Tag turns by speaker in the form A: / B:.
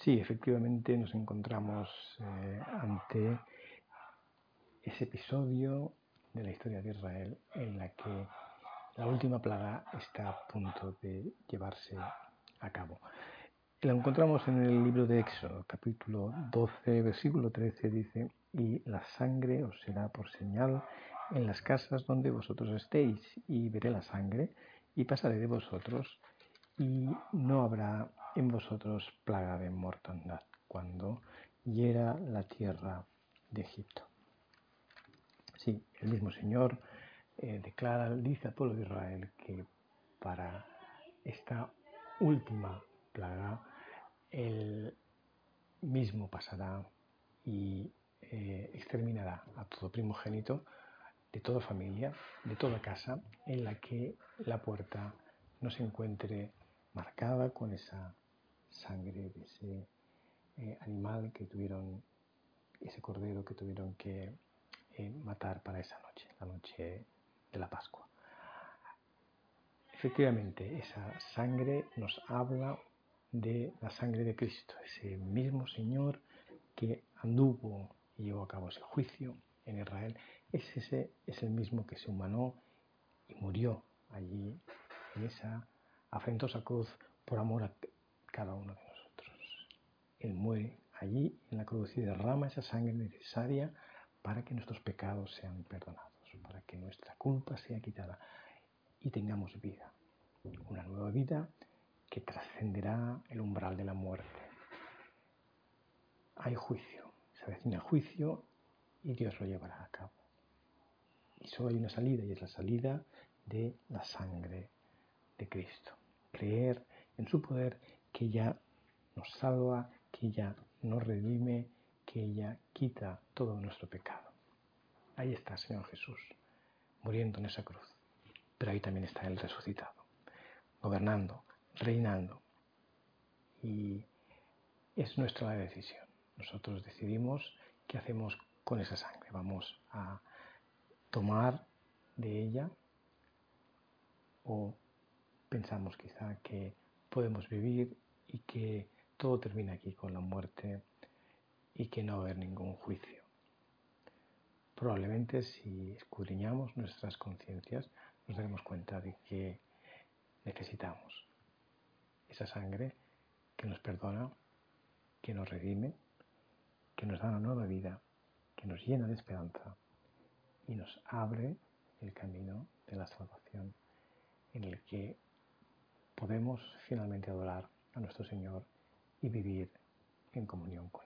A: Sí, efectivamente nos encontramos eh, ante ese episodio de la historia de Israel en la que la última plaga está a punto de llevarse a cabo. La encontramos en el libro de Éxodo, capítulo 12, versículo 13, dice, y la sangre os será por señal en las casas donde vosotros estéis, y veré la sangre, y pasaré de vosotros, y no habrá en vosotros plaga de mortandad cuando hiera la tierra de Egipto. Sí, el mismo Señor eh, declara, dice al pueblo de Israel que para esta última plaga, Él mismo pasará y eh, exterminará a todo primogénito de toda familia, de toda casa, en la que la puerta no se encuentre marcada con esa sangre de ese eh, animal que tuvieron, ese cordero que tuvieron que eh, matar para esa noche, la noche de la Pascua. Efectivamente, esa sangre nos habla de la sangre de Cristo, ese mismo Señor que anduvo y llevó a cabo ese juicio en Israel, es, ese, es el mismo que se humanó y murió allí en esa afrentosa cruz por amor a cada uno de nosotros. Él muere allí en la cruz y derrama esa sangre necesaria para que nuestros pecados sean perdonados, para que nuestra culpa sea quitada y tengamos vida. Una nueva vida que trascenderá el umbral de la muerte. Hay juicio, se avecina juicio y Dios lo llevará a cabo. Y solo hay una salida y es la salida de la sangre de Cristo. Creer en su poder que ya nos salva, que ya nos redime, que ella quita todo nuestro pecado. Ahí está Señor Jesús, muriendo en esa cruz. Pero ahí también está Él resucitado, gobernando, reinando. Y es nuestra decisión. Nosotros decidimos qué hacemos con esa sangre. Vamos a tomar de ella o pensamos quizá que podemos vivir y que todo termina aquí con la muerte y que no va a haber ningún juicio. Probablemente si escudriñamos nuestras conciencias nos daremos cuenta de que necesitamos esa sangre que nos perdona, que nos redime, que nos da una nueva vida, que nos llena de esperanza y nos abre el camino de la salvación en el que podemos finalmente adorar a nuestro Señor y vivir en comunión con Él.